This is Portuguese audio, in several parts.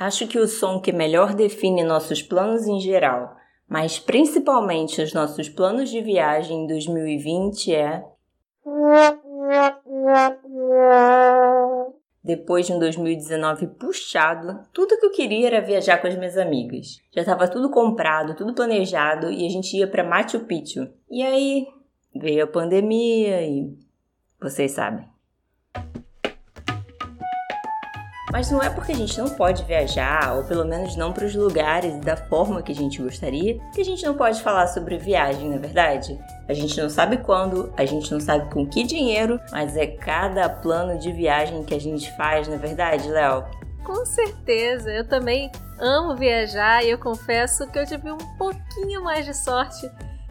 Acho que o som que melhor define nossos planos em geral, mas principalmente os nossos planos de viagem em 2020 é. Depois de um 2019 puxado, tudo que eu queria era viajar com as minhas amigas. Já estava tudo comprado, tudo planejado e a gente ia para Machu Picchu. E aí veio a pandemia e vocês sabem. Mas não é porque a gente não pode viajar, ou pelo menos não para os lugares da forma que a gente gostaria, que a gente não pode falar sobre viagem, na é verdade? A gente não sabe quando, a gente não sabe com que dinheiro, mas é cada plano de viagem que a gente faz, na é verdade, Léo? Com certeza, eu também amo viajar e eu confesso que eu tive um pouquinho mais de sorte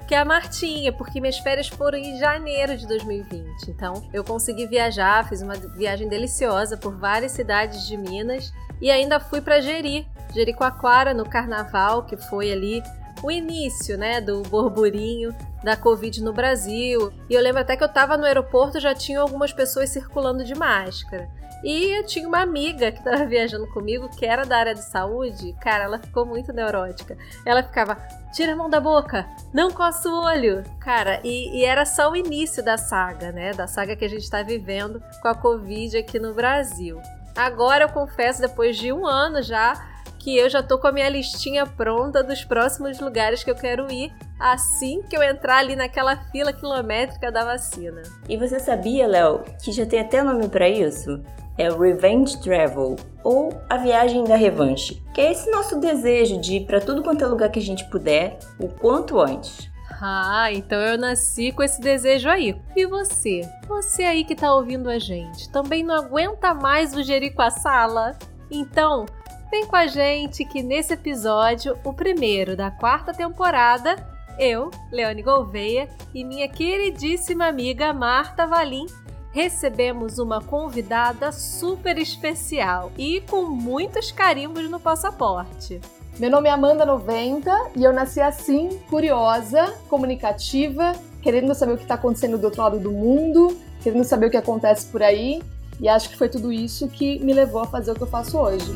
que é a Martinha, porque minhas férias foram em janeiro de 2020. Então, eu consegui viajar, fiz uma viagem deliciosa por várias cidades de Minas e ainda fui para Jeri, Jericoacoara, no carnaval, que foi ali o início, né, do burburinho da Covid no Brasil. E eu lembro até que eu estava no aeroporto já tinha algumas pessoas circulando de máscara. E eu tinha uma amiga que estava viajando comigo, que era da área de saúde. Cara, ela ficou muito neurótica. Ela ficava, tira a mão da boca, não coça o olho. Cara, e, e era só o início da saga, né? Da saga que a gente está vivendo com a Covid aqui no Brasil. Agora eu confesso, depois de um ano já, que eu já tô com a minha listinha pronta dos próximos lugares que eu quero ir assim que eu entrar ali naquela fila quilométrica da vacina. E você sabia, Léo, que já tem até nome para isso? É o Revenge Travel, ou a viagem da revanche, que é esse nosso desejo de ir para tudo quanto é lugar que a gente puder, o quanto antes. Ah, então eu nasci com esse desejo aí. E você? Você aí que tá ouvindo a gente, também não aguenta mais o Jericoaçala? Então, Vem com a gente que nesse episódio, o primeiro da quarta temporada, eu, Leone Gouveia e minha queridíssima amiga Marta Valim recebemos uma convidada super especial e com muitos carimbos no passaporte. Meu nome é Amanda 90 e eu nasci assim, curiosa, comunicativa, querendo saber o que está acontecendo do outro lado do mundo, querendo saber o que acontece por aí, e acho que foi tudo isso que me levou a fazer o que eu faço hoje.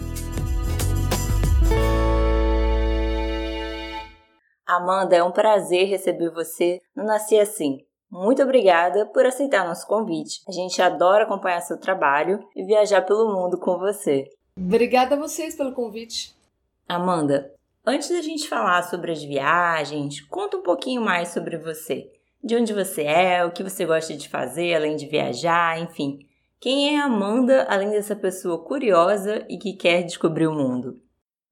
Amanda, é um prazer receber você no Nasci Assim. Muito obrigada por aceitar nosso convite. A gente adora acompanhar seu trabalho e viajar pelo mundo com você. Obrigada a vocês pelo convite. Amanda, antes da gente falar sobre as viagens, conta um pouquinho mais sobre você. De onde você é, o que você gosta de fazer além de viajar, enfim. Quem é Amanda além dessa pessoa curiosa e que quer descobrir o mundo?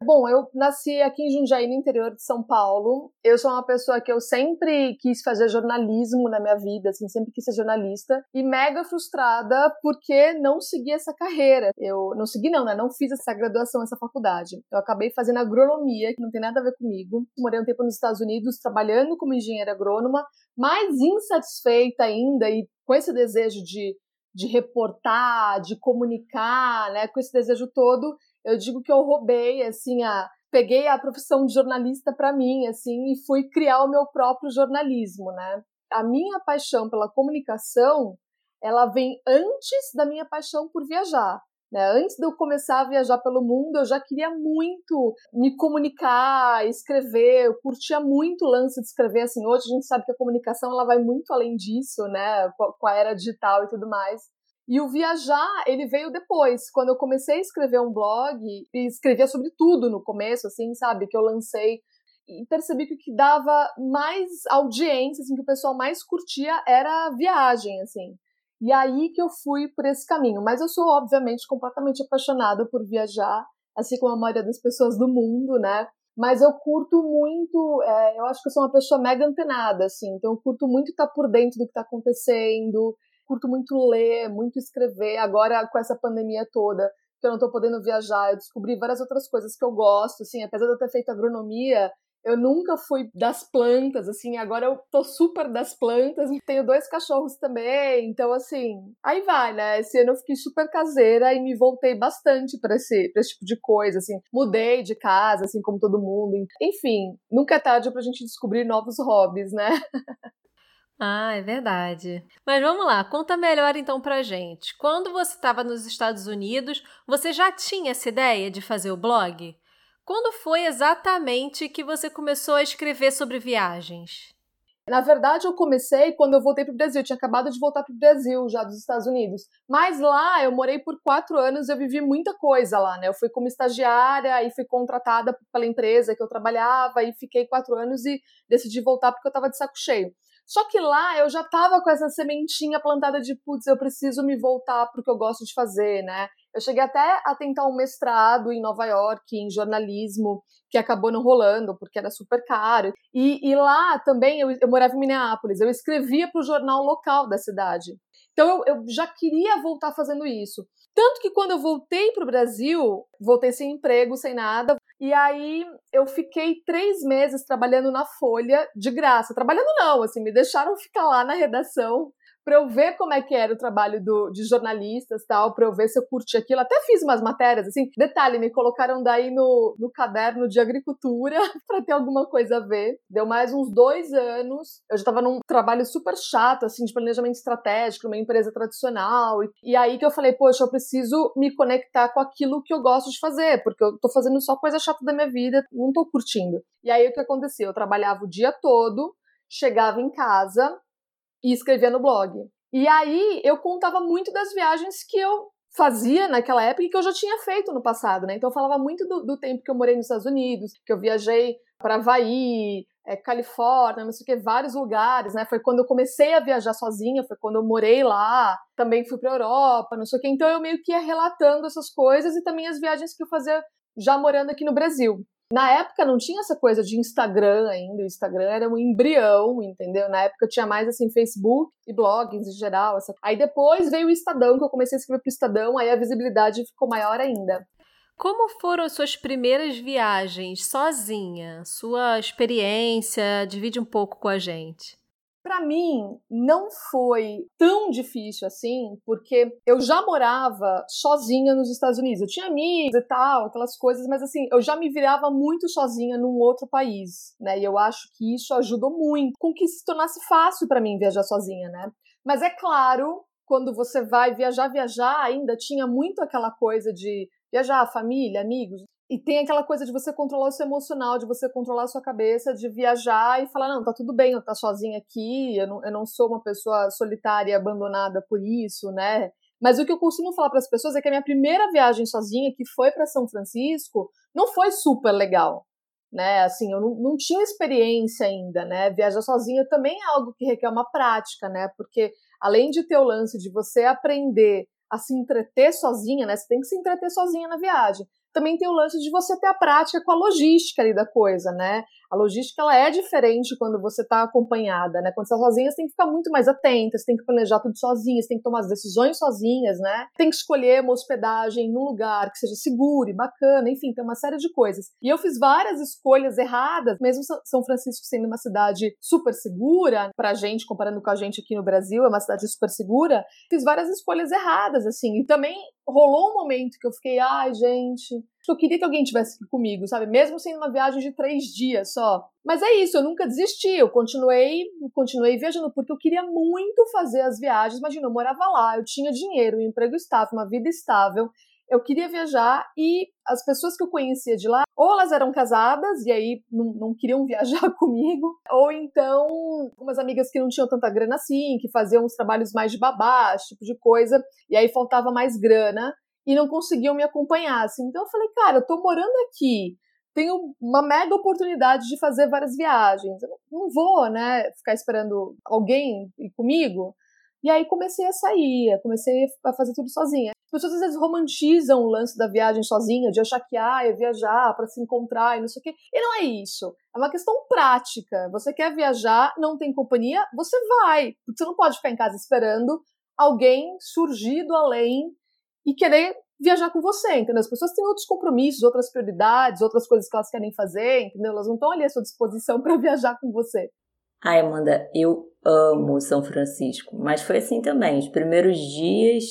Bom, eu nasci aqui em Jundiaí, no interior de São Paulo. Eu sou uma pessoa que eu sempre quis fazer jornalismo na minha vida, assim, sempre quis ser jornalista. E mega frustrada porque não segui essa carreira. Eu não segui não, né? Não fiz essa graduação, essa faculdade. Eu acabei fazendo agronomia, que não tem nada a ver comigo. Morei um tempo nos Estados Unidos trabalhando como engenheira agrônoma, mais insatisfeita ainda e com esse desejo de de reportar, de comunicar, né, com esse desejo todo, eu digo que eu roubei, assim, a peguei a profissão de jornalista para mim, assim, e fui criar o meu próprio jornalismo, né? A minha paixão pela comunicação, ela vem antes da minha paixão por viajar. Né? Antes de eu começar a viajar pelo mundo, eu já queria muito me comunicar, escrever. Eu curtia muito o lance de escrever. Assim, hoje a gente sabe que a comunicação ela vai muito além disso, né? Com a era digital e tudo mais. E o viajar, ele veio depois, quando eu comecei a escrever um blog, e escrevia sobre tudo no começo, assim, sabe? Que eu lancei e percebi que o que dava mais audiência, assim, que o pessoal mais curtia era a viagem, assim. E aí que eu fui por esse caminho. Mas eu sou, obviamente, completamente apaixonada por viajar, assim como a maioria das pessoas do mundo, né? Mas eu curto muito, é, eu acho que eu sou uma pessoa mega antenada, assim, então eu curto muito estar por dentro do que está acontecendo, curto muito ler, muito escrever. Agora, com essa pandemia toda, que eu não estou podendo viajar, eu descobri várias outras coisas que eu gosto, assim, apesar de eu ter feito agronomia, eu nunca fui das plantas, assim, agora eu tô super das plantas. Tenho dois cachorros também, então, assim, aí vai, né? Esse ano eu fiquei super caseira e me voltei bastante para esse, pra esse tipo de coisa, assim. Mudei de casa, assim, como todo mundo. Enfim, nunca é tarde pra gente descobrir novos hobbies, né? Ah, é verdade. Mas vamos lá, conta melhor então pra gente. Quando você estava nos Estados Unidos, você já tinha essa ideia de fazer o blog? Quando foi exatamente que você começou a escrever sobre viagens? Na verdade, eu comecei quando eu voltei para o Brasil. Eu tinha acabado de voltar para o Brasil, já dos Estados Unidos. Mas lá eu morei por quatro anos eu vivi muita coisa lá, né? Eu fui como estagiária e fui contratada pela empresa que eu trabalhava e fiquei quatro anos e decidi voltar porque eu estava de saco cheio. Só que lá eu já tava com essa sementinha plantada de, putz, eu preciso me voltar pro que eu gosto de fazer, né? Eu cheguei até a tentar um mestrado em Nova York, em jornalismo, que acabou não rolando, porque era super caro. E, e lá também, eu, eu, morava em Minneapolis, eu escrevia para o jornal local da cidade. Então eu, eu já queria voltar fazendo isso. Tanto que quando eu voltei para o Brasil, voltei sem emprego, sem nada, e aí eu fiquei três meses trabalhando na Folha de graça. Trabalhando não, assim, me deixaram ficar lá na redação para eu ver como é que era o trabalho do, de jornalistas tal, para eu ver se eu curti aquilo. Até fiz umas matérias, assim. Detalhe, me colocaram daí no, no caderno de agricultura para ter alguma coisa a ver. Deu mais uns dois anos. Eu já estava num trabalho super chato, assim, de planejamento estratégico, numa empresa tradicional. E, e aí que eu falei, poxa, eu preciso me conectar com aquilo que eu gosto de fazer, porque eu tô fazendo só coisa chata da minha vida, não tô curtindo. E aí o que acontecia? Eu trabalhava o dia todo, chegava em casa, e escrevia no blog. E aí eu contava muito das viagens que eu fazia naquela época e que eu já tinha feito no passado, né? Então eu falava muito do, do tempo que eu morei nos Estados Unidos, que eu viajei para Havaí, é, Califórnia, não sei o que, vários lugares, né? Foi quando eu comecei a viajar sozinha, foi quando eu morei lá, também fui para Europa, não sei o que. Então eu meio que ia relatando essas coisas e também as viagens que eu fazia já morando aqui no Brasil. Na época não tinha essa coisa de Instagram ainda, o Instagram era um embrião, entendeu? Na época tinha mais assim Facebook e blogs em geral. Essa... Aí depois veio o Estadão, que eu comecei a escrever pro Estadão, aí a visibilidade ficou maior ainda. Como foram as suas primeiras viagens sozinha? Sua experiência? Divide um pouco com a gente. Para mim, não foi tão difícil assim, porque eu já morava sozinha nos Estados Unidos. Eu tinha amigos e tal, aquelas coisas, mas assim, eu já me virava muito sozinha num outro país, né? E eu acho que isso ajudou muito com que se tornasse fácil para mim viajar sozinha, né? Mas é claro, quando você vai viajar, viajar, ainda tinha muito aquela coisa de viajar, família, amigos. E tem aquela coisa de você controlar o seu emocional, de você controlar a sua cabeça, de viajar e falar, não, tá tudo bem eu estar sozinha aqui, eu não, eu não sou uma pessoa solitária e abandonada por isso, né? Mas o que eu costumo falar para as pessoas é que a minha primeira viagem sozinha, que foi para São Francisco, não foi super legal, né? Assim, eu não, não tinha experiência ainda, né? Viajar sozinha também é algo que requer uma prática, né? Porque além de ter o lance de você aprender a se entreter sozinha, né? Você tem que se entreter sozinha na viagem também tem o lance de você ter a prática com a logística ali da coisa, né? A logística ela é diferente quando você está acompanhada, né? Quando você está sozinha, você tem que ficar muito mais atenta, você tem que planejar tudo sozinha, você tem que tomar as decisões sozinhas, né? Tem que escolher uma hospedagem num lugar que seja seguro e bacana, enfim, tem uma série de coisas. E eu fiz várias escolhas erradas, mesmo São Francisco sendo uma cidade super segura pra gente, comparando com a gente aqui no Brasil, é uma cidade super segura, fiz várias escolhas erradas, assim. E também rolou um momento que eu fiquei, ai, gente, eu queria que alguém tivesse aqui comigo, sabe? Mesmo sendo uma viagem de três dias só. Mas é isso, eu nunca desisti, eu continuei, continuei viajando, porque eu queria muito fazer as viagens. Imagina, eu morava lá, eu tinha dinheiro, um emprego estável, uma vida estável. Eu queria viajar e as pessoas que eu conhecia de lá, ou elas eram casadas e aí não, não queriam viajar comigo, ou então umas amigas que não tinham tanta grana assim, que faziam uns trabalhos mais de babá, esse tipo de coisa, e aí faltava mais grana e não conseguiam me acompanhar. Assim. Então eu falei, cara, eu tô morando aqui, tenho uma mega oportunidade de fazer várias viagens. Eu não vou, né, ficar esperando alguém ir comigo. E aí comecei a sair, comecei a fazer tudo sozinha. As pessoas às vezes romantizam o lance da viagem sozinha, de achar que ah, é viajar para se encontrar e não sei o quê. E não é isso. É uma questão prática. Você quer viajar, não tem companhia, você vai. Porque você não pode ficar em casa esperando alguém surgir do além e querer viajar com você, entendeu? As pessoas têm outros compromissos, outras prioridades, outras coisas que elas querem fazer, entendeu? Elas não estão ali à sua disposição para viajar com você. Ai, Amanda, eu amo São Francisco, mas foi assim também. Os primeiros dias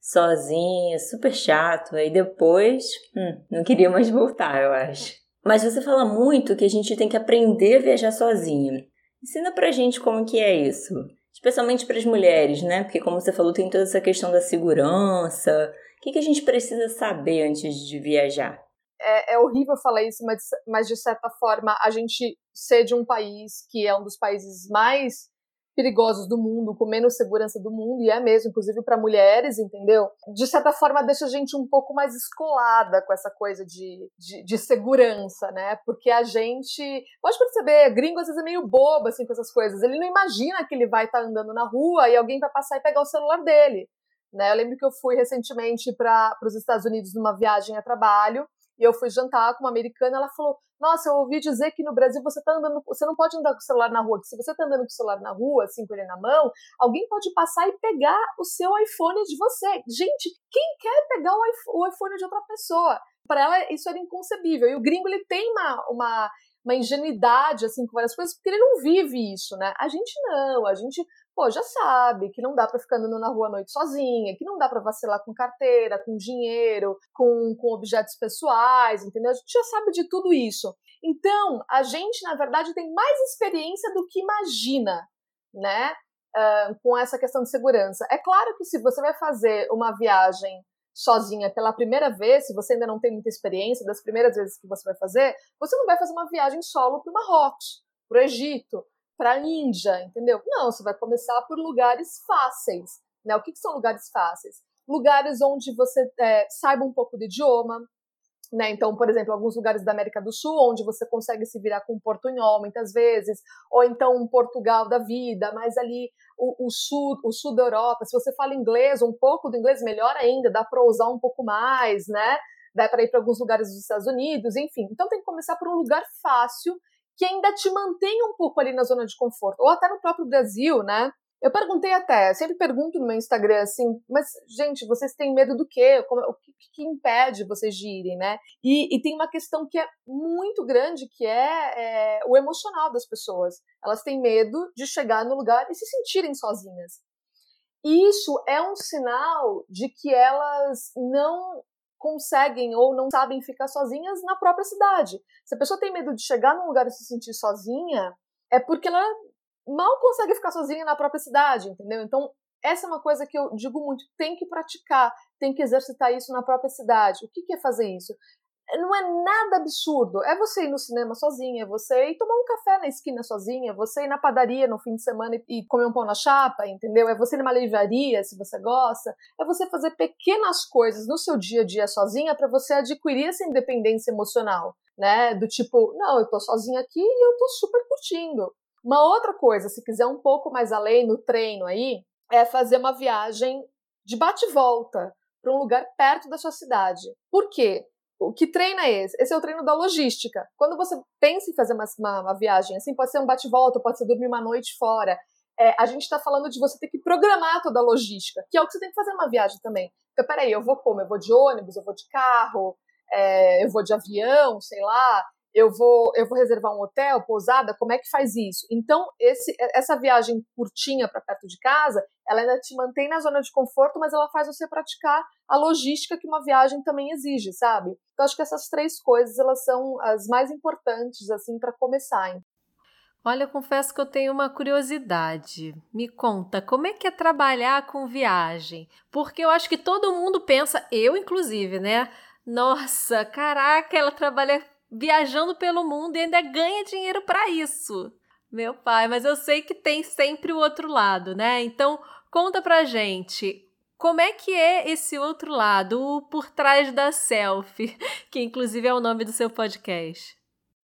sozinha, super chato, aí depois, hum, não queria mais voltar, eu acho. Mas você fala muito que a gente tem que aprender a viajar sozinha. Ensina pra gente como que é isso. Especialmente para as mulheres, né? Porque como você falou, tem toda essa questão da segurança. O que, que a gente precisa saber antes de viajar? É, é horrível falar isso, mas, mas de certa forma a gente ser de um país que é um dos países mais perigosos do mundo, com menos segurança do mundo, e é mesmo, inclusive para mulheres, entendeu? De certa forma, deixa a gente um pouco mais escolada com essa coisa de, de, de, segurança, né? Porque a gente. Pode perceber, gringo às vezes é meio bobo, assim, com essas coisas. Ele não imagina que ele vai estar tá andando na rua e alguém vai passar e pegar o celular dele. Né? Eu lembro que eu fui recentemente para os Estados Unidos numa viagem a trabalho e eu fui jantar com uma americana, ela falou: Nossa, eu ouvi dizer que no Brasil você tá andando, você não pode andar com o celular na rua, se você tá andando com o celular na rua, assim, com ele na mão, alguém pode passar e pegar o seu iPhone de você. Gente, quem quer pegar o iPhone de outra pessoa? Para ela, isso era inconcebível. E o gringo, ele tem uma, uma uma ingenuidade assim com várias coisas, porque ele não vive isso, né? A gente não, a gente pô, já sabe que não dá para ficar andando na rua à noite sozinha, que não dá para vacilar com carteira, com dinheiro, com, com objetos pessoais, entendeu? A gente já sabe de tudo isso. Então, a gente, na verdade, tem mais experiência do que imagina, né? Uh, com essa questão de segurança. É claro que se você vai fazer uma viagem sozinha pela primeira vez, se você ainda não tem muita experiência das primeiras vezes que você vai fazer, você não vai fazer uma viagem solo para o Marrocos, para o Egito, para a Índia, entendeu? Não, você vai começar por lugares fáceis. Né? O que, que são lugares fáceis? Lugares onde você é, saiba um pouco do idioma, né? Então, por exemplo, alguns lugares da América do Sul, onde você consegue se virar com um portunhol muitas vezes, ou então um Portugal da vida, mas ali o, o, sul, o sul da Europa, se você fala inglês, um pouco do inglês, melhor ainda, dá para usar um pouco mais, né? Dá para ir para alguns lugares dos Estados Unidos, enfim. Então tem que começar por um lugar fácil que ainda te mantém um pouco ali na zona de conforto, ou até no próprio Brasil, né? Eu perguntei até, sempre pergunto no meu Instagram assim, mas gente, vocês têm medo do quê? O que, que, impede vocês de irem, né? E, e, tem uma questão que é muito grande, que é, é o emocional das pessoas. Elas têm medo de chegar no lugar e se sentirem sozinhas. E isso é um sinal de que elas não conseguem ou não sabem ficar sozinhas na própria cidade. Se a pessoa tem medo de chegar num lugar e se sentir sozinha, é porque ela mal consegue ficar sozinha na própria cidade, entendeu? Então, essa é uma coisa que eu digo muito, tem que praticar, tem que exercitar isso na própria cidade. O que, é fazer isso? Não é nada absurdo. É você ir no cinema sozinha, é você ir tomar um café na esquina sozinha, é você ir na padaria no fim de semana e comer um pão na chapa, entendeu? É você ir numa livraria, se você gosta. É você fazer pequenas coisas no seu dia a dia sozinha para você adquirir essa independência emocional, né? Do tipo, não, eu tô sozinha aqui e eu tô super curtindo. Uma outra coisa, se quiser um pouco mais além no treino aí, é fazer uma viagem de bate volta para um lugar perto da sua cidade. Por quê? Que treino é esse? Esse é o treino da logística. Quando você pensa em fazer uma, uma, uma viagem assim, pode ser um bate-volta, pode ser dormir uma noite fora. É, a gente está falando de você ter que programar toda a logística, que é o que você tem que fazer numa viagem também. Então, peraí, eu vou como? Eu vou de ônibus, eu vou de carro, é, eu vou de avião, sei lá eu vou, eu vou reservar um hotel, pousada, como é que faz isso? Então, esse, essa viagem curtinha para perto de casa, ela ainda te mantém na zona de conforto, mas ela faz você praticar a logística que uma viagem também exige, sabe? Então, acho que essas três coisas, elas são as mais importantes, assim, para começar. Olha, eu confesso que eu tenho uma curiosidade. Me conta, como é que é trabalhar com viagem? Porque eu acho que todo mundo pensa, eu inclusive, né? Nossa, caraca, ela trabalha viajando pelo mundo e ainda ganha dinheiro para isso. Meu pai, mas eu sei que tem sempre o outro lado, né? Então, conta pra gente, como é que é esse outro lado, o por trás da selfie, que inclusive é o nome do seu podcast?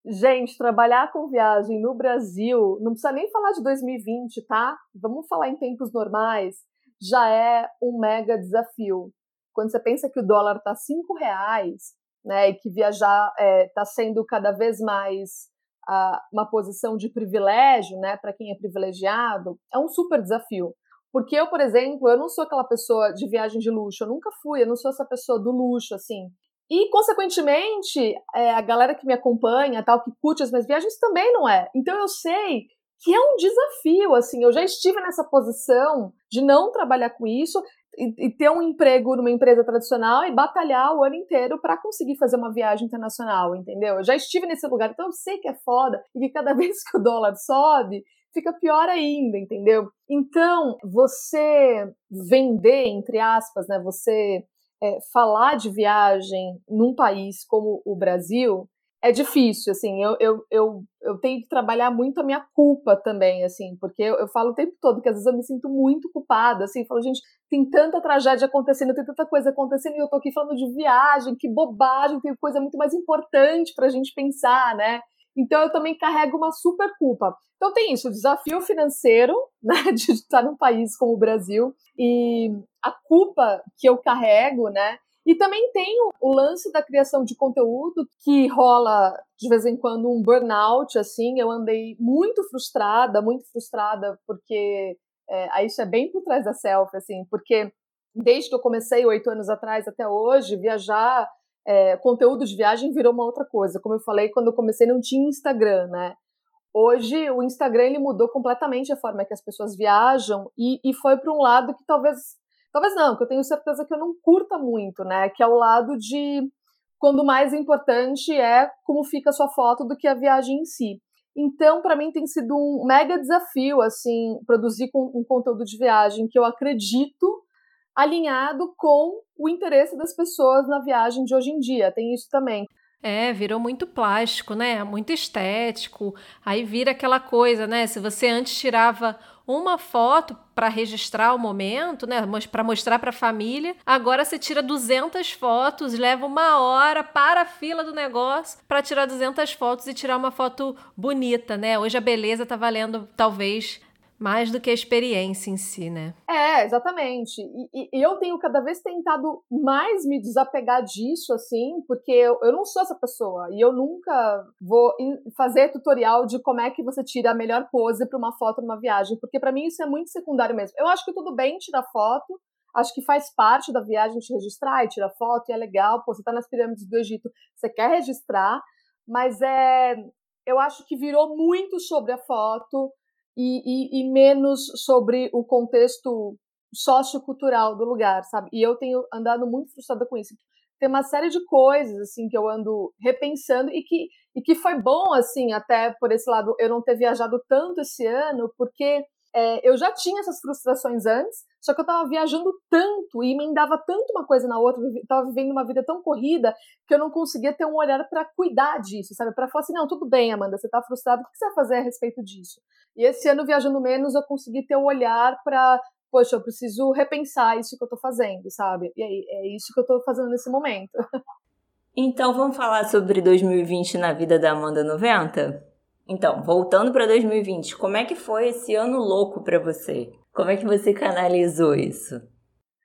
Gente, trabalhar com viagem no Brasil, não precisa nem falar de 2020, tá? Vamos falar em tempos normais, já é um mega desafio. Quando você pensa que o dólar tá cinco reais, né, e que viajar está é, tá sendo cada vez mais uh, uma posição de privilégio, né, para quem é privilegiado, é um super desafio. Porque eu, por exemplo, eu não sou aquela pessoa de viagem de luxo, eu nunca fui, eu não sou essa pessoa do luxo, assim. E, consequentemente, é, a galera que me acompanha, tal, que curte as minhas viagens, também não é. Então eu sei que é um desafio, assim, eu já estive nessa posição de não trabalhar com isso e, e, ter um emprego numa empresa tradicional e batalhar o ano inteiro para conseguir fazer uma viagem internacional, entendeu? Eu já estive nesse lugar, então eu sei que é foda e que cada vez que o dólar sobe, fica pior ainda, entendeu? Então, você vender, entre aspas, né, você é, falar de viagem num país como o Brasil é difícil, assim, eu, eu, eu, eu tenho que trabalhar muito a minha culpa também, assim, porque eu, eu falo o tempo todo que às vezes eu me sinto muito culpada, assim, falo, gente, tem tanta tragédia acontecendo, tem tanta coisa acontecendo e eu tô aqui falando de viagem, que bobagem, tem coisa muito mais importante pra gente pensar, né? Então eu também carrego uma super culpa. Então tem isso, o desafio financeiro, né, de estar num país como o Brasil e a culpa que eu carrego, né? E também tem o, lance da criação de conteúdo que rola de vez em quando um burnout, assim. Eu andei muito frustrada, muito frustrada, porque é, isso é bem por trás da selfie, assim, porque desde que eu comecei oito anos atrás até hoje, viajar, é, conteúdo de viagem virou uma outra coisa. Como eu falei, quando eu comecei não tinha Instagram, né? Hoje o Instagram ele mudou completamente a forma que as pessoas viajam e, e foi para um lado que talvez Talvez não, que eu tenho certeza que eu não curta muito, né? Que é o lado de quando mais importante é como fica a sua foto do que a viagem em si. Então, para mim tem sido um mega desafio assim produzir um conteúdo de viagem que eu acredito alinhado com o interesse das pessoas na viagem de hoje em dia. Tem isso também. É, virou muito plástico, né? Muito estético. Aí vira aquela coisa, né? Se você antes tirava uma foto para registrar o momento, né, para mostrar para a família. Agora você tira 200 fotos, leva uma hora para a fila do negócio para tirar 200 fotos e tirar uma foto bonita, né? Hoje a beleza tá valendo talvez mais do que a experiência em si, né? É, exatamente. E, e, eu tenho cada vez tentado mais me desapegar disso, assim, porque eu, eu não sou essa pessoa. E eu nunca vou fazer tutorial de como é que você tira a melhor pose para uma foto numa viagem, porque para mim isso é muito secundário mesmo. Eu acho que tudo bem tirar foto, acho que faz parte da viagem te registrar e tirar foto, e é legal. Pô, você tá nas pirâmides do Egito, você quer registrar, mas é. Eu acho que virou muito sobre a foto e, e, e menos sobre o contexto sociocultural do lugar, sabe? E eu tenho andado muito frustrada com isso. Tem uma série de coisas, assim, que eu ando repensando e que, e que foi bom, assim, até por esse lado, eu não ter viajado tanto esse ano, porque é, eu já tinha essas frustrações antes, só que eu tava viajando tanto e emendava tanto uma coisa na outra, eu tava vivendo uma vida tão corrida que eu não conseguia ter um olhar para cuidar disso, sabe? Para falar assim, não, tudo bem, Amanda, você tá frustrada, o que você vai fazer a respeito disso? E esse ano, viajando menos, eu consegui ter o um olhar para, poxa, eu preciso repensar isso que eu tô fazendo, sabe? E aí, é isso que eu tô fazendo nesse momento. Então, vamos falar sobre 2020 na vida da Amanda 90? Então, voltando para 2020, como é que foi esse ano louco para você? Como é que você canalizou isso?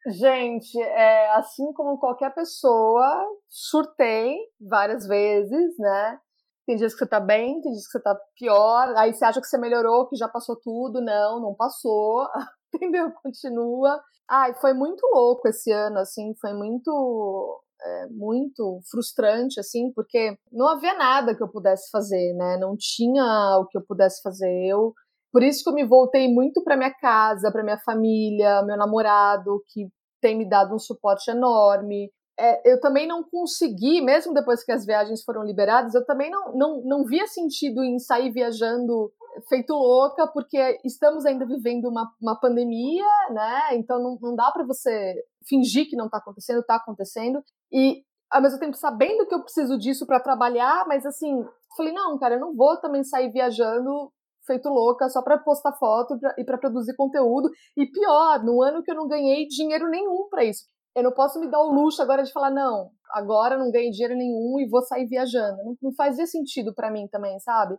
Gente, é, assim como qualquer pessoa, surtei várias vezes, né? Tem dias que você tá bem, tem dias que você tá pior, aí você acha que você melhorou, que já passou tudo. Não, não passou, entendeu? Continua. Ai, foi muito louco esse ano, assim, foi muito é, muito frustrante, assim, porque não havia nada que eu pudesse fazer, né? Não tinha o que eu pudesse fazer. Eu, por isso que eu me voltei muito para minha casa, para minha família, meu namorado, que tem me dado um suporte enorme. É, eu também não consegui, mesmo depois que as viagens foram liberadas, eu também não, não, não via sentido em sair viajando feito louca, porque estamos ainda vivendo uma, uma pandemia, né? Então não, não dá para você fingir que não está acontecendo, está acontecendo. E ao mesmo tempo sabendo que eu preciso disso para trabalhar, mas assim, falei, não, cara, eu não vou também sair viajando feito louca só para postar foto e para produzir conteúdo. E pior, no ano que eu não ganhei dinheiro nenhum para isso. Eu não posso me dar o luxo agora de falar, não, agora não ganhei dinheiro nenhum e vou sair viajando. Não, não fazia sentido para mim também, sabe?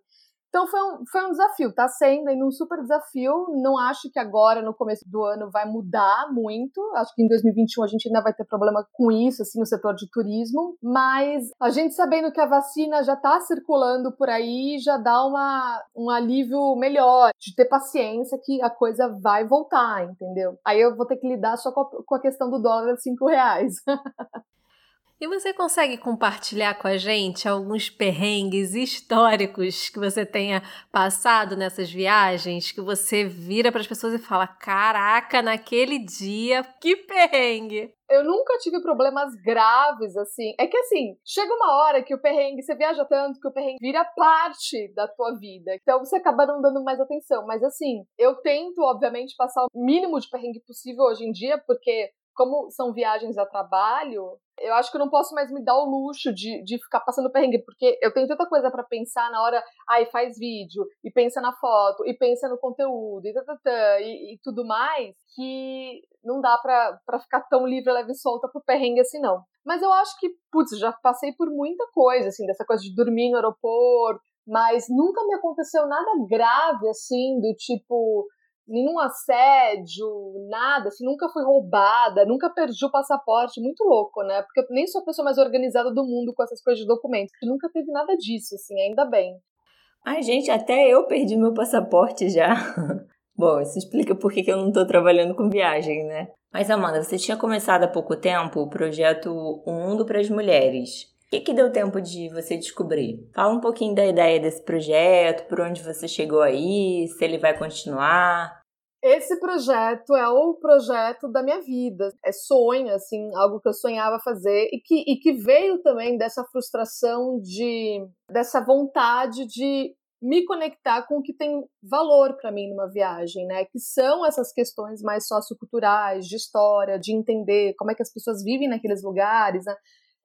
Então foi um, foi um desafio, tá sendo ainda um super desafio. Não acho que agora, no começo do ano, vai mudar muito. Acho que em 2021 a gente ainda vai ter problema com isso, assim, no setor de turismo. Mas a gente sabendo que a vacina já tá circulando por aí, já dá uma, um alívio melhor, de ter paciência que a coisa vai voltar, entendeu? Aí eu vou ter que lidar só com a, com a questão do dólar de 5 reais. E você consegue compartilhar com a gente alguns perrengues históricos que você tenha passado nessas viagens, que você vira para as pessoas e fala: "Caraca, naquele dia, que perrengue!" Eu nunca tive problemas graves, assim. É que, assim, chega uma hora que o perrengue, você viaja tanto que o perrengue vira parte da tua vida. Então você acaba não dando mais atenção. Mas, assim, eu tento, obviamente, passar o mínimo de perrengue possível hoje em dia, porque como são viagens a trabalho, eu acho que eu não posso mais me dar o luxo de, de ficar passando perrengue, porque eu tenho tanta coisa para pensar na hora, ai, faz vídeo, e pensa na foto, e pensa no conteúdo, e, tatatã, e, e tudo mais, que não dá pra ficar tão livre, leve e solta pro perrengue assim, não. Mas eu acho que, putz, já passei por muita coisa, assim, dessa coisa de dormir no aeroporto, mas nunca me aconteceu nada grave, assim, do tipo, nenhum assédio, nada, assim, nunca fui roubada, nunca perdi o passaporte, muito louco, né? Porque eu nem sou a pessoa mais organizada do mundo com essas coisas de documentos, nunca teve nada disso, assim, ainda bem. Ai, gente, até eu perdi meu passaporte já. Bom, isso explica por que eu não tô trabalhando com viagem, né? Mas, Amanda, você tinha começado há pouco tempo o projeto O Mundo para as Mulheres. O que, que deu tempo de você descobrir? Fala um pouquinho da ideia desse projeto, por onde você chegou aí, se ele vai continuar. Esse projeto é o projeto da minha vida. É sonho, assim, algo que eu sonhava fazer e que, e que veio também dessa frustração de dessa vontade de me conectar com o que tem valor para mim numa viagem, né? Que são essas questões mais socioculturais, de história, de entender como é que as pessoas vivem naqueles lugares, né?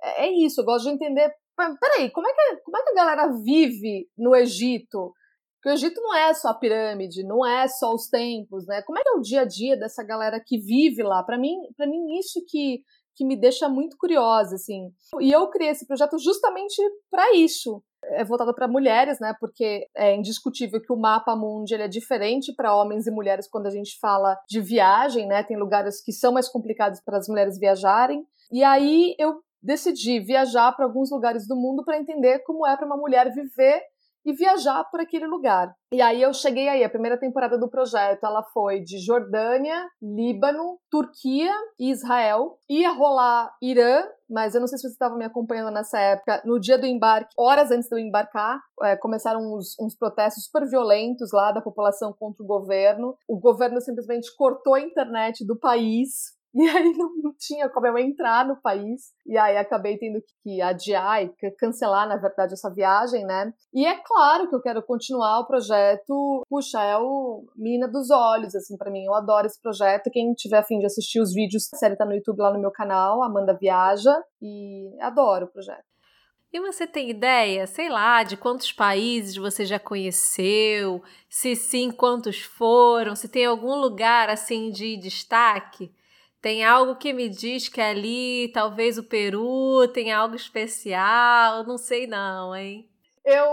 É, é isso, eu gosto de entender. Peraí, como é, que, como é que a galera vive no Egito? Porque o Egito não é só a pirâmide, não é só os templos, né? Como é que é o dia a dia dessa galera que vive lá? Para mim, para mim isso que que me deixa muito curiosa, assim. E eu criei esse projeto justamente para isso. É voltado para mulheres, né? Porque é indiscutível que o mapa mundi ele é diferente para homens e mulheres quando a gente fala de viagem, né? Tem lugares que são mais complicados para as mulheres viajarem. E aí eu decidi viajar para alguns lugares do mundo para entender como é para uma mulher viver e viajar por aquele lugar. E aí eu cheguei aí, a primeira temporada do projeto, ela foi de Jordânia, Líbano, Turquia e Israel. Ia rolar Irã, mas eu não sei se você estava me acompanhando nessa época. No dia do embarque, horas antes de eu embarcar, é, começaram uns, uns protestos super violentos lá da população contra o governo. O governo simplesmente cortou a internet do país e aí não, tinha como eu entrar no país. E aí acabei tendo que adiar e cancelar, na verdade, essa viagem, né? E é claro que eu quero continuar o projeto. Puxa, é o Mina dos Olhos, assim, para mim. Eu adoro esse projeto. Quem tiver afim de assistir os vídeos, a série tá no YouTube lá no meu canal, Amanda Viaja. E adoro o projeto. E você tem ideia, sei lá, de quantos países você já conheceu? Se sim, quantos foram? Se tem algum lugar assim de destaque? Tem algo que me diz que ali, talvez o Peru tem algo especial, não sei não, hein? Eu,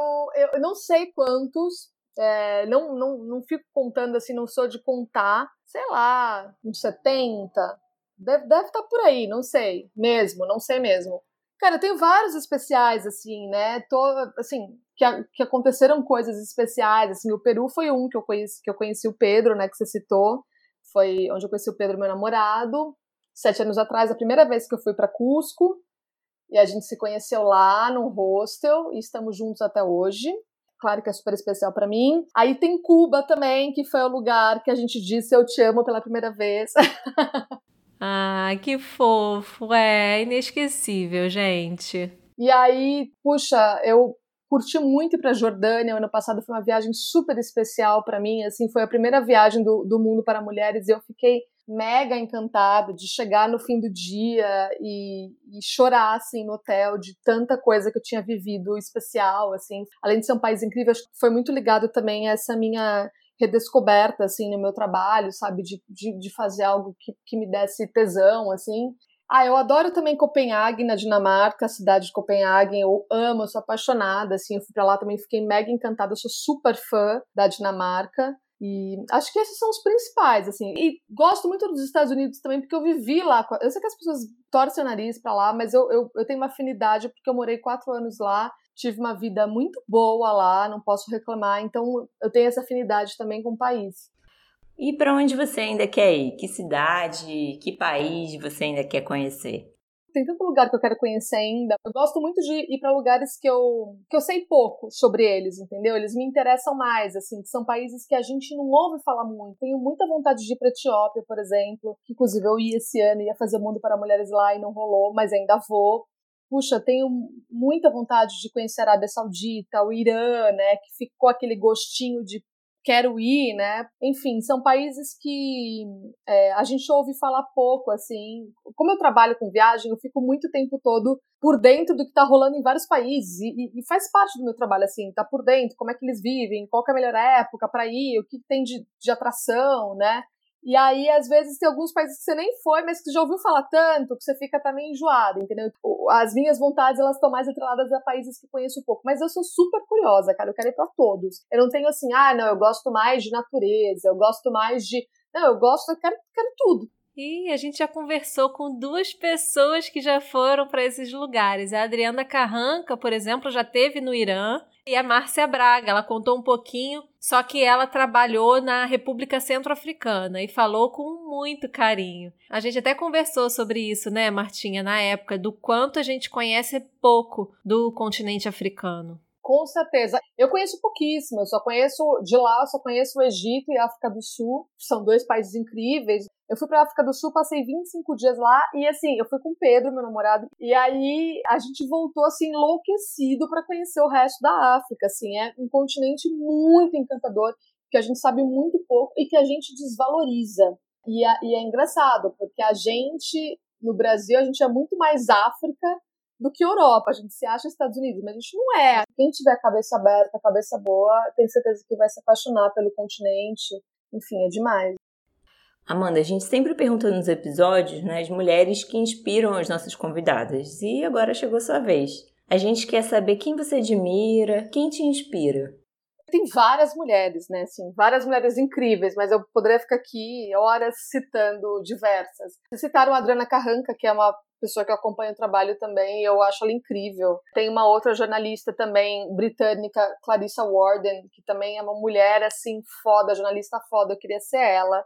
eu não sei quantos, é, não, não, não fico contando assim, não sou de contar, sei lá, uns 70, deve, deve estar tá por aí, não sei, mesmo, não sei mesmo. Cara, eu tenho vários especiais, assim, né, tô, assim, que, que aconteceram coisas especiais, assim, o Peru foi um que eu conheci, que eu conheci o Pedro, né, que você citou, foi onde eu conheci o Pedro, meu namorado. Sete anos atrás, a primeira vez que eu fui para Cusco. E a gente se conheceu lá num hostel e estamos juntos até hoje. Claro que é super especial para mim. Aí tem Cuba também, que foi o lugar que a gente disse eu te amo pela primeira vez. ah, que fofo. É inesquecível, gente. E aí, puxa, eu curti muito ir para Jordânia. O ano passado foi uma viagem super especial para mim. Assim, foi a primeira viagem do, do mundo para mulheres e eu fiquei mega encantada de chegar no fim do dia e, e, chorar assim no hotel de tanta coisa que eu tinha vivido especial assim além de ser um país incrível foi muito ligado também a essa minha redescoberta assim no meu trabalho sabe de, de, de fazer algo que, que me desse tesão assim ah, eu adoro também Copenhague, na Dinamarca, a cidade de Copenhague. Eu amo, eu sou apaixonada, assim. Eu fui pra lá também, fiquei mega encantada. Eu sou super fã da Dinamarca. E acho que esses são os principais, assim. E gosto muito dos Estados Unidos também, porque eu vivi lá. Eu sei que as pessoas torcem o nariz pra lá, mas eu, eu, eu tenho uma afinidade, porque eu morei quatro anos lá, tive uma vida muito boa lá, não posso reclamar. Então, eu tenho essa afinidade também com o país. E para onde você ainda quer ir? Que cidade, que país você ainda quer conhecer? tem tanto lugar que eu quero conhecer ainda. Eu gosto muito de ir para lugares que eu, que eu sei pouco sobre eles, entendeu? Eles me interessam mais, assim, que são países que a gente não ouve falar muito. Tenho muita vontade de ir para Etiópia, por exemplo, inclusive eu ia esse ano, ia fazer o Mundo para Mulheres lá e não rolou, mas ainda vou. Puxa, tenho muita vontade de conhecer a Arábia Saudita, o Irã, né, que ficou aquele gostinho de quero ir, né? Enfim, são países que é, a gente ouve falar pouco, assim. Como eu trabalho com viagem, eu fico muito tempo todo por dentro do que está rolando em vários países e, e, faz parte do meu trabalho, assim, tá por dentro, como é que eles vivem, qual é a melhor época para ir, o que tem de, de atração, né? E aí, às vezes, tem alguns países que você nem foi, mas que já ouviu falar tanto que você fica também enjoado, entendeu? As minhas vontades, elas estão mais atreladas a países que conheço pouco. Mas eu sou super curiosa, cara. Eu quero ir pra todos. Eu não tenho assim, ah, não, eu gosto mais de natureza, eu gosto mais de. Não, eu gosto, eu quero, quero tudo. E a gente já conversou com duas pessoas que já foram para esses lugares. A Adriana Carranca, por exemplo, já teve no Irã. E a Márcia Braga, ela contou um pouquinho, só que ela trabalhou na República Centro-Africana e falou com muito carinho. A gente até conversou sobre isso, né, Martinha, na época, do quanto a gente conhece pouco do continente africano. Com certeza. Eu conheço pouquíssimo, eu só conheço de lá, só conheço o Egito e a África do Sul, são dois países incríveis. Eu fui para África do Sul, passei 25 dias lá e assim, eu fui com o Pedro, meu namorado, e aí a gente voltou assim enlouquecido para conhecer o resto da África, assim, é um continente muito encantador que a gente sabe muito pouco e que a gente desvaloriza. E, a, e é engraçado, porque a gente no Brasil a gente é muito mais África do que Europa. A gente se acha Estados Unidos, mas a gente não é. Quem tiver a cabeça aberta, a cabeça boa, tem certeza que vai se apaixonar pelo continente. Enfim, é demais. Amanda, a gente sempre pergunta nos episódios né, as mulheres que inspiram as nossas convidadas. E agora chegou a sua vez. A gente quer saber quem você admira, quem te inspira. Tem várias mulheres, né? Assim, várias mulheres incríveis, mas eu poderia ficar aqui horas citando diversas. Vocês citaram a Adriana Carranca, que é uma pessoa que acompanha o trabalho também, eu acho ela incrível. Tem uma outra jornalista também, britânica, Clarissa Warden, que também é uma mulher, assim, foda, jornalista foda, eu queria ser ela.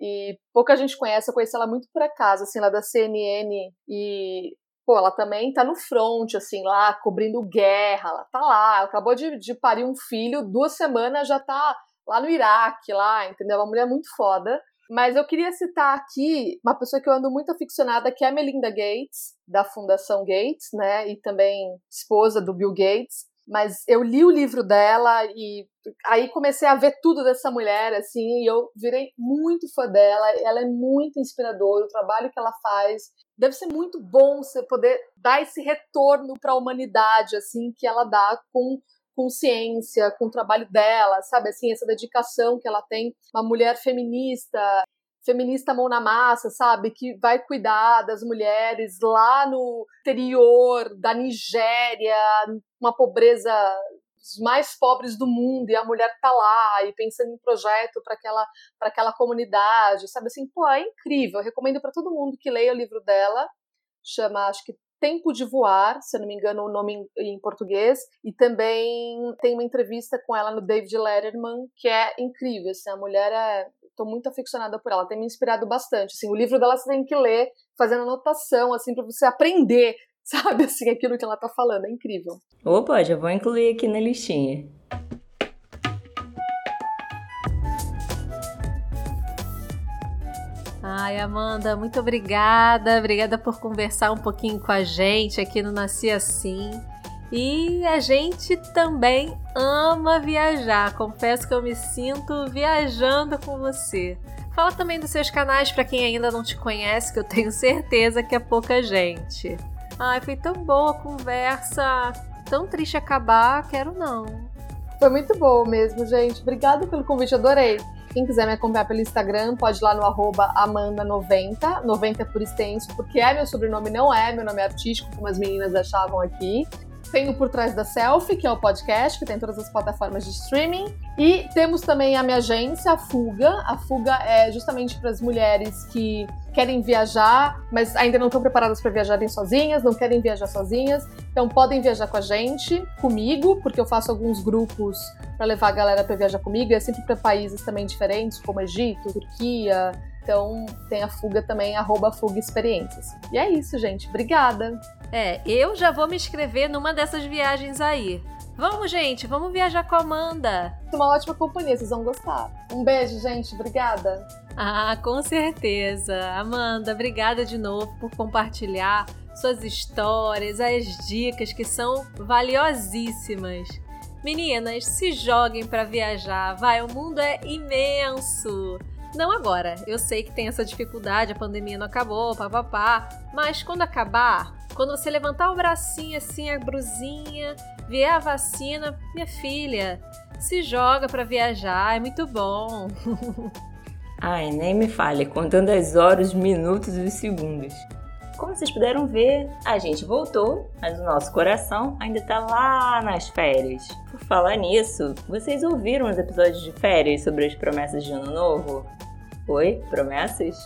E pouca gente conhece, eu conheci ela muito por acaso, assim, lá da CNN, e pô, ela também tá no front, assim, lá, cobrindo guerra, ela tá lá, acabou de, de parir um filho, duas semanas já tá lá no Iraque, lá, entendeu? Uma mulher muito foda. Mas eu queria citar aqui uma pessoa que eu ando muito aficionada, que é a Melinda Gates, da Fundação Gates, né? E também esposa do Bill Gates. Mas eu li o livro dela e aí comecei a ver tudo dessa mulher, assim, e eu virei muito fã dela. Ela é muito inspiradora, o trabalho que ela faz. Deve ser muito bom você poder dar esse retorno para a humanidade, assim, que ela dá com consciência, com o trabalho dela, sabe? Assim, essa dedicação que ela tem. Uma mulher feminista, feminista mão na massa, sabe? Que vai cuidar das mulheres lá no interior da Nigéria, uma pobreza os mais pobres do mundo e a mulher tá lá e pensando em projeto para aquela para aquela comunidade, sabe assim, pô, é incrível. Eu recomendo para todo mundo que leia o livro dela. Chama, acho que Tempo de Voar, se eu não me engano o nome em, português, e também tem uma entrevista com ela no David Letterman, que é incrível, assim, a mulher é... Tô muito aficionada por ela, tem me inspirado bastante, assim, o livro dela você tem que ler fazendo anotação, assim, para você aprender, sabe, assim, aquilo que ela tá falando, é incrível. Opa, já vou incluir aqui na listinha. Ai, Amanda, muito obrigada. Obrigada por conversar um pouquinho com a gente aqui no Nasci Assim. E a gente também ama viajar. Confesso que eu me sinto viajando com você. Fala também dos seus canais para quem ainda não te conhece, que eu tenho certeza que é pouca gente. Ai, foi tão boa a conversa. Tão triste acabar, quero não. Foi muito bom mesmo, gente. Obrigada pelo convite, adorei. Quem quiser me acompanhar pelo Instagram, pode ir lá no Amanda90, 90 por extenso, porque é meu sobrenome, não é meu nome é artístico, como as meninas achavam aqui. Tenho Por Trás da Selfie, que é o podcast, que tem todas as plataformas de streaming. E temos também a minha agência, a Fuga. A Fuga é justamente para as mulheres que querem viajar, mas ainda não estão preparadas para viajarem sozinhas, não querem viajar sozinhas. Então podem viajar com a gente, comigo, porque eu faço alguns grupos para levar a galera para viajar comigo. É sempre para países também diferentes, como Egito, Turquia, Então tem a Fuga também, arroba Fuga Experiências. E é isso, gente. Obrigada! É, eu já vou me inscrever numa dessas viagens aí. Vamos, gente, vamos viajar com a Amanda. Uma ótima companhia, vocês vão gostar. Um beijo, gente. Obrigada. Ah, com certeza. Amanda, obrigada de novo por compartilhar suas histórias, as dicas que são valiosíssimas. Meninas, se joguem para viajar, vai, o mundo é imenso. Não agora, eu sei que tem essa dificuldade, a pandemia não acabou, papapá, mas quando acabar, quando você levantar o bracinho assim, a brusinha, vier a vacina, minha filha, se joga para viajar, é muito bom. Ai, nem me fale, contando as horas, minutos e segundos. Como vocês puderam ver, a gente voltou, mas o nosso coração ainda tá lá nas férias. Por falar nisso, vocês ouviram os episódios de férias sobre as promessas de ano novo? Oi, promessas?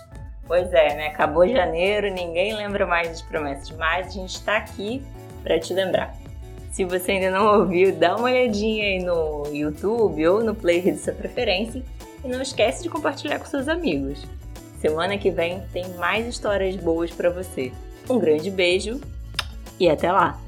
Pois é, né? Acabou janeiro, ninguém lembra mais das promessas, mas a gente tá aqui para te lembrar. Se você ainda não ouviu, dá uma olhadinha aí no YouTube ou no player de sua preferência e não esquece de compartilhar com seus amigos. Semana que vem tem mais histórias boas para você. Um grande beijo e até lá!